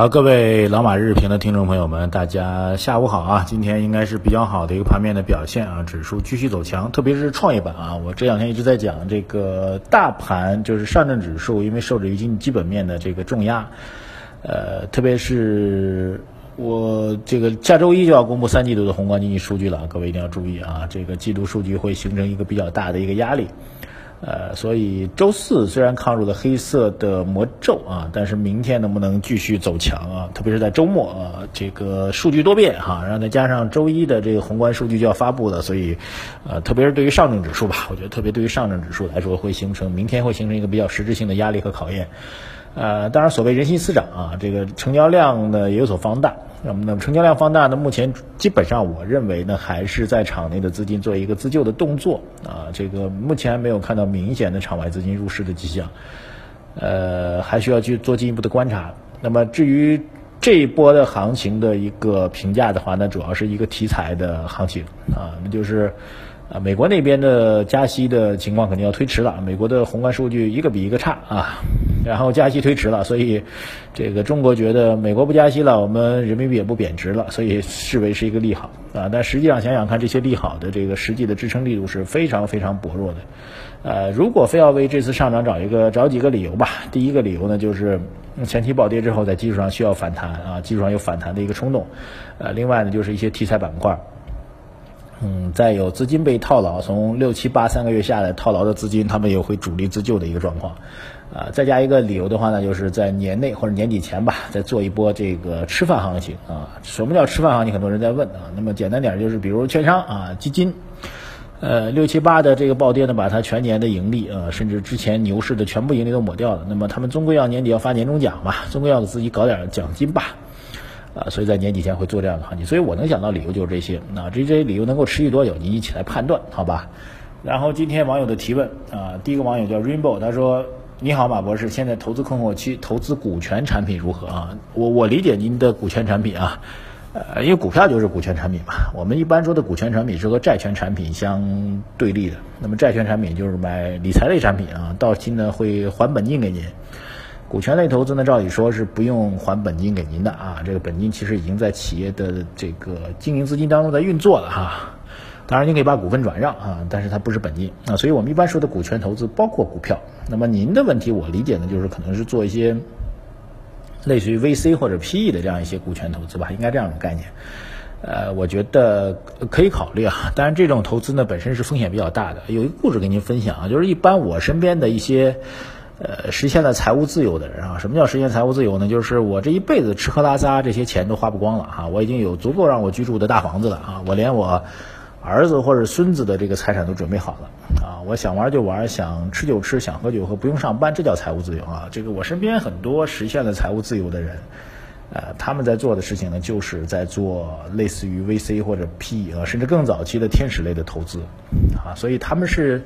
好，各位老马日评的听众朋友们，大家下午好啊！今天应该是比较好的一个盘面的表现啊，指数继续走强，特别是创业板啊。我这两天一直在讲这个大盘，就是上证指数，因为受制于经济基本面的这个重压，呃，特别是我这个下周一就要公布三季度的宏观经济数据了，各位一定要注意啊，这个季度数据会形成一个比较大的一个压力。呃，所以周四虽然抗住了黑色的魔咒啊，但是明天能不能继续走强啊？特别是在周末啊，这个数据多变哈，然后再加上周一的这个宏观数据就要发布了，所以，呃，特别是对于上证指数吧，我觉得特别对于上证指数来说，会形成明天会形成一个比较实质性的压力和考验。呃，当然，所谓人心思涨啊，这个成交量呢也有所放大。那么，那么成交量放大呢，目前基本上我认为呢，还是在场内的资金做一个自救的动作啊。这个目前还没有看到明显的场外资金入市的迹象，呃，还需要去做进一步的观察。那么，至于这一波的行情的一个评价的话呢，主要是一个题材的行情啊，那就是。啊，美国那边的加息的情况肯定要推迟了。美国的宏观数据一个比一个差啊，然后加息推迟了，所以这个中国觉得美国不加息了，我们人民币也不贬值了，所以视为是一个利好啊。但实际上想想看，这些利好的这个实际的支撑力度是非常非常薄弱的。呃，如果非要为这次上涨找一个找几个理由吧，第一个理由呢就是前期暴跌之后在技术上需要反弹啊，技术上有反弹的一个冲动。呃，另外呢就是一些题材板块。嗯，再有资金被套牢，从六七八三个月下来套牢的资金，他们也会主力自救的一个状况，啊，再加一个理由的话呢，就是在年内或者年底前吧，再做一波这个吃饭行情啊。什么叫吃饭行情？很多人在问啊。那么简单点就是，比如券商啊、基金，呃，六七八的这个暴跌呢，把它全年的盈利啊，甚至之前牛市的全部盈利都抹掉了。那么他们终归要年底要发年终奖嘛，终归要给自己搞点奖金吧。啊，所以在年底前会做这样的行情，所以我能想到理由就是这些。那至于这些理由能够持续多久，您一起来判断，好吧？然后今天网友的提问啊，第一个网友叫 Rainbow，他说：“你好，马博士，现在投资困惑期，投资股权产品如何啊？”我我理解您的股权产品啊，呃，因为股票就是股权产品嘛。我们一般说的股权产品是和债权产品相对立的。那么债权产品就是买理财类产品啊，到期呢会还本金给您。股权类投资呢，照理说是不用还本金给您的啊，这个本金其实已经在企业的这个经营资金当中在运作了哈。当然，您可以把股份转让啊，但是它不是本金啊。所以我们一般说的股权投资包括股票。那么您的问题，我理解呢，就是可能是做一些类似于 VC 或者 PE 的这样一些股权投资吧，应该这样的概念。呃，我觉得可以考虑啊。当然，这种投资呢本身是风险比较大的。有一个故事跟您分享啊，就是一般我身边的一些。呃，实现了财务自由的人啊，什么叫实现财务自由呢？就是我这一辈子吃喝拉撒这些钱都花不光了哈，我已经有足够让我居住的大房子了啊，我连我儿子或者孙子的这个财产都准备好了啊，我想玩就玩，想吃就吃，想喝就喝，不用上班，这叫财务自由啊。这个我身边很多实现了财务自由的人，呃，他们在做的事情呢，就是在做类似于 VC 或者 PE 啊，甚至更早期的天使类的投资啊，所以他们是。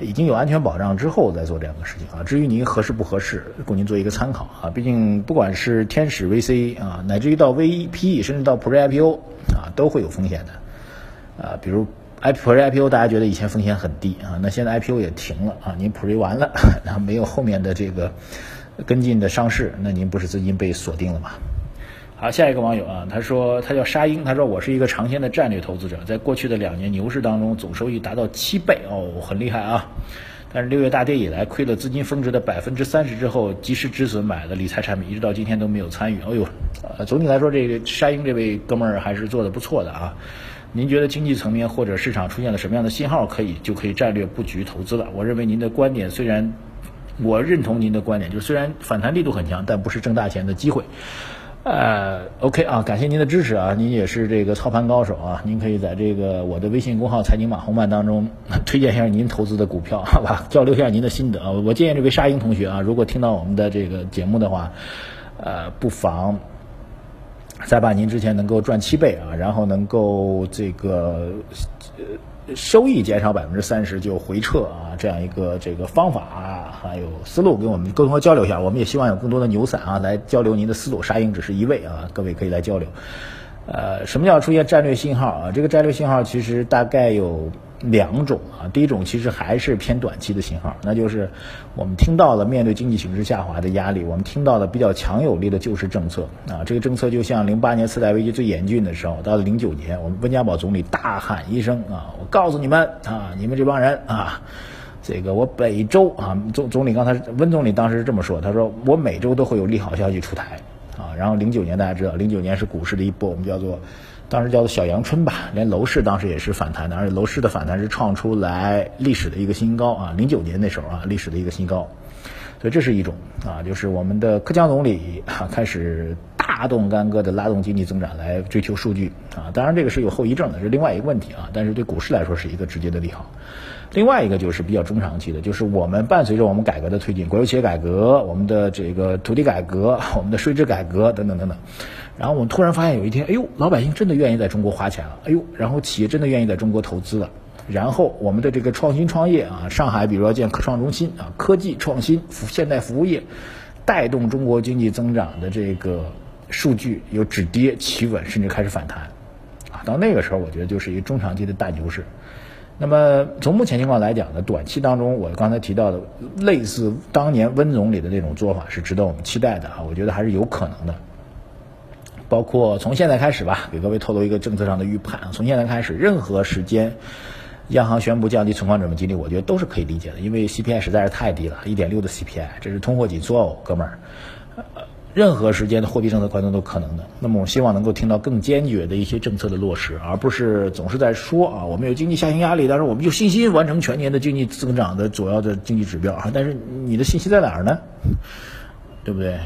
已经有安全保障之后再做这样的事情啊，至于您合适不合适，供您做一个参考啊。毕竟不管是天使 VC 啊，乃至于到 VPE，甚至到 Pre IPO 啊，都会有风险的啊。比如 I Pre IPO，大家觉得以前风险很低啊，那现在 IPO 也停了啊，您 Pre 完了，然后没有后面的这个跟进的上市，那您不是资金被锁定了吗？好，下一个网友啊，他说他叫沙鹰，他说我是一个长线的战略投资者，在过去的两年牛市当中，总收益达到七倍哦，很厉害啊。但是六月大跌以来，亏了资金峰值的百分之三十之后，及时止损买了理财产品，一直到今天都没有参与。哎呦，呃，总体来说，这个沙鹰这位哥们儿还是做的不错的啊。您觉得经济层面或者市场出现了什么样的信号，可以就可以战略布局投资了？我认为您的观点虽然，我认同您的观点，就是虽然反弹力度很强，但不是挣大钱的机会。呃，OK 啊，感谢您的支持啊，您也是这个操盘高手啊，您可以在这个我的微信公号“财经马红漫”当中推荐一下您投资的股票，好吧，交流一下您的心得啊。我建议这位沙鹰同学啊，如果听到我们的这个节目的话，呃，不妨再把您之前能够赚七倍啊，然后能够这个呃收益减少百分之三十就回撤啊，这样一个这个方法啊，还有思路，跟我们沟通和交流一下。我们也希望有更多的牛散啊来交流您的思路。沙鹰只是一位啊，各位可以来交流。呃，什么叫出现战略信号啊？这个战略信号其实大概有。两种啊，第一种其实还是偏短期的信号，那就是我们听到了面对经济形势下滑的压力，我们听到了比较强有力的救市政策啊。这个政策就像零八年次贷危机最严峻的时候，到了零九年，我们温家宝总理大喊一声啊，我告诉你们啊，你们这帮人啊，这个我北周啊，总总理刚才温总理当时这么说，他说我每周都会有利好消息出台啊。然后零九年大家知道，零九年是股市的一波，我们叫做。当时叫做小阳春吧，连楼市当时也是反弹的，而且楼市的反弹是创出来历史的一个新高啊，零九年那时候啊，历史的一个新高，所以这是一种啊，就是我们的克强总理啊开始大动干戈的拉动经济增长来追求数据啊，当然这个是有后遗症的，是另外一个问题啊，但是对股市来说是一个直接的利好。另外一个就是比较中长期的，就是我们伴随着我们改革的推进，国有企业改革、我们的这个土地改革、我们的税制改革等等等等。然后我们突然发现有一天，哎呦，老百姓真的愿意在中国花钱了，哎呦，然后企业真的愿意在中国投资了，然后我们的这个创新创业啊，上海比如要建科创中心啊，科技创新、现代服务业，带动中国经济增长的这个数据有止跌企稳，甚至开始反弹，啊，到那个时候我觉得就是一个中长期的大牛市。那么从目前情况来讲呢，短期当中我刚才提到的类似当年温总理的那种做法是值得我们期待的啊，我觉得还是有可能的。包括从现在开始吧，给各位透露一个政策上的预判。从现在开始，任何时间，央行宣布降低存款准备金率，我觉得都是可以理解的，因为 CPI 实在是太低了，一点六的 CPI，这是通货紧缩哦，哥们儿。任何时间的货币政策宽松都可能的。那么，我希望能够听到更坚决的一些政策的落实，而不是总是在说啊，我们有经济下行压力，但是我们有信心完成全年的经济增长的主要的经济指标啊。但是你的信息在哪儿呢？对不对？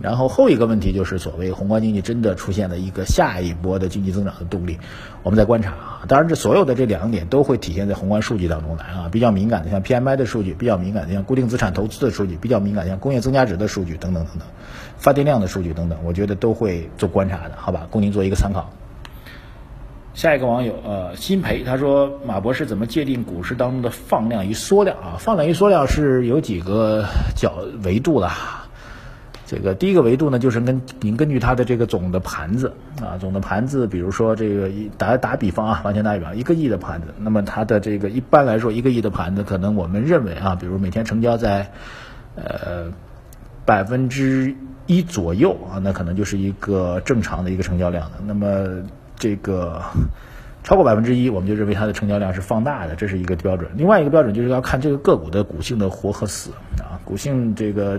然后后一个问题就是所谓宏观经济真的出现了一个下一波的经济增长的动力，我们在观察啊。当然，这所有的这两点都会体现在宏观数据当中来啊。比较敏感的像 PMI 的数据，比较敏感的像固定资产投资的数据，比较敏感像工业增加值的数据等等等等，发电量的数据等等，我觉得都会做观察的，好吧？供您做一个参考。下一个网友呃新培他说马博士怎么界定股市当中的放量与缩量啊？放量与缩量是有几个角维度的。这个第一个维度呢，就是根您根据它的这个总的盘子啊，总的盘子，比如说这个一打打比方啊，完全打比方，一个亿的盘子，那么它的这个一般来说一个亿的盘子，可能我们认为啊，比如每天成交在呃百分之一左右啊，那可能就是一个正常的一个成交量的。那么这个超过百分之一，我们就认为它的成交量是放大的，这是一个标准。另外一个标准就是要看这个个股的股性的活和死啊，股性这个。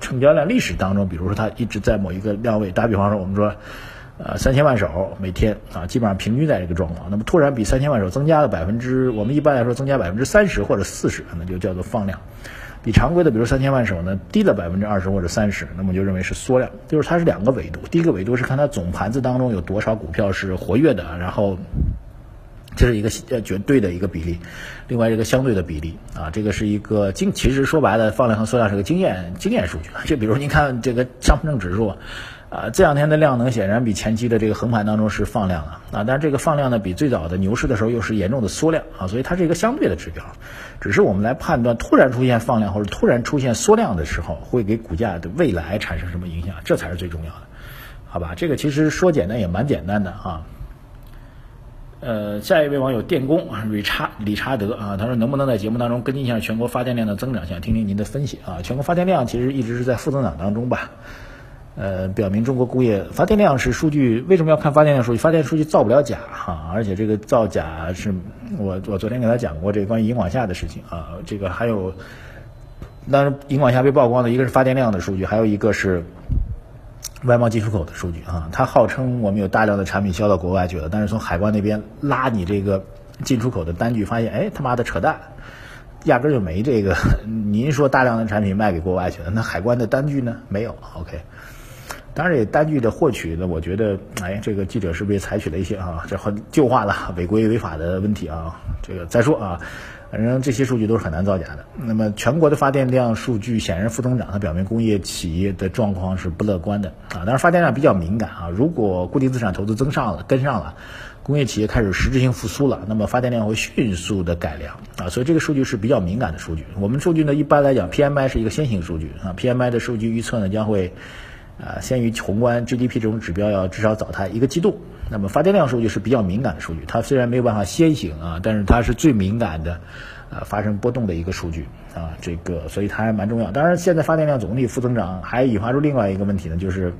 成交量历史当中，比如说它一直在某一个量位，打比方说，我们说，呃，三千万手每天啊，基本上平均在这个状况。那么突然比三千万手增加了百分之，我们一般来说增加百分之三十或者四十，那就叫做放量。比常规的，比如三千万手呢，低了百分之二十或者三十，那么就认为是缩量。就是它是两个维度，第一个维度是看它总盘子当中有多少股票是活跃的，然后。这是一个呃绝对的一个比例，另外一个相对的比例啊，这个是一个经，其实说白了，放量和缩量是个经验经验数据。就比如您看这个上证指数，啊，这两天的量能显然比前期的这个横盘当中是放量了啊，但是这个放量呢，比最早的牛市的时候又是严重的缩量啊，所以它是一个相对的指标。只是我们来判断突然出现放量或者突然出现缩量的时候，会给股价的未来产生什么影响，这才是最重要的，好吧？这个其实说简单也蛮简单的啊。呃，下一位网友电工啊，理查理查德啊，他说能不能在节目当中跟进一下全国发电量的增长，想听听您的分析啊。全国发电量其实一直是在负增长当中吧，呃，表明中国工业发电量是数据，为什么要看发电量数据？发电数据造不了假哈，而且这个造假是我我昨天给他讲过这个关于银广夏的事情啊，这个还有，当然银广夏被曝光的一个是发电量的数据，还有一个是。外贸进出口的数据啊，它号称我们有大量的产品销到国外去了，但是从海关那边拉你这个进出口的单据，发现哎他妈的扯淡，压根就没这个。您说大量的产品卖给国外去了，那海关的单据呢？没有。OK，当然这单据的获取呢，我觉得哎这个记者是不是也采取了一些啊这很旧化了违规违法的问题啊？这个再说啊。反正这些数据都是很难造假的。那么全国的发电量数据显然负增长，它表明工业企业的状况是不乐观的啊。当然发电量比较敏感啊，如果固定资产投资增上了跟上了，工业企业开始实质性复苏了，那么发电量会迅速的改良啊，所以这个数据是比较敏感的数据。我们数据呢，一般来讲，PMI 是一个先行数据啊，PMI 的数据预测呢将会啊先于宏观 GDP 这种指标要至少早它一个季度。那么发电量数据是比较敏感的数据，它虽然没有办法先行啊，但是它是最敏感的啊发生波动的一个数据啊，这个所以它还蛮重要。当然，现在发电量总体负增长，还引发出另外一个问题呢，就是。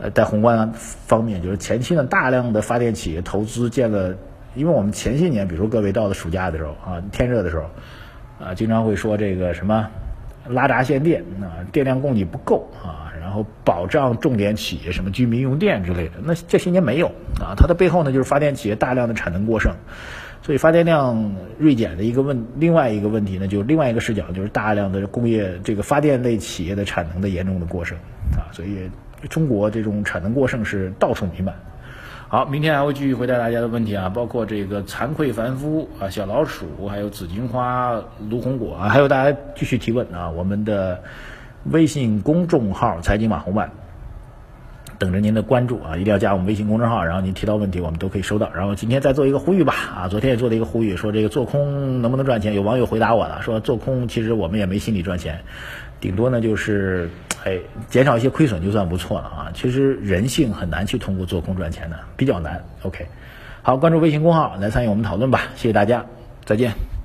呃，在宏观方面，就是前期呢，大量的发电企业投资建了，因为我们前些年，比如说各位到了暑假的时候啊，天热的时候，啊，经常会说这个什么拉闸限电啊，电量供给不够啊，然后保障重点企业什么居民用电之类的。那这些年没有啊，它的背后呢，就是发电企业大量的产能过剩，所以发电量锐减的一个问，另外一个问题呢，就另外一个视角就是大量的工业这个发电类企业的产能的严重的过剩啊，所以。中国这种产能过剩是到处弥漫。好，明天还会继续回答大家的问题啊，包括这个惭愧凡夫啊、小老鼠，还有紫荆花、卢红果啊，还有大家继续提问啊。我们的微信公众号“财经马红漫”等着您的关注啊，一定要加我们微信公众号，然后您提到问题，我们都可以收到。然后今天再做一个呼吁吧啊，昨天也做了一个呼吁，说这个做空能不能赚钱？有网友回答我了，说做空其实我们也没心理赚钱，顶多呢就是。哎，减少一些亏损就算不错了啊！其实人性很难去通过做空赚钱的，比较难。OK，好，关注微信公号来参与我们讨论吧，谢谢大家，再见。